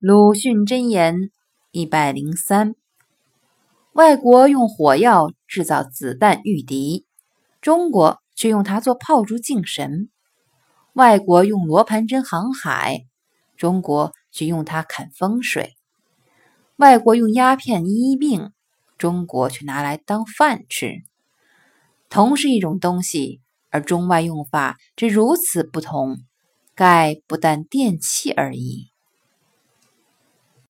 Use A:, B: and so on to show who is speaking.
A: 鲁迅箴言一百零三：外国用火药制造子弹御敌，中国却用它做炮竹敬神；外国用罗盘针航海，中国却用它看风水；外国用鸦片医病，中国却拿来当饭吃。同是一种东西，而中外用法之如此不同，盖不但电器而已。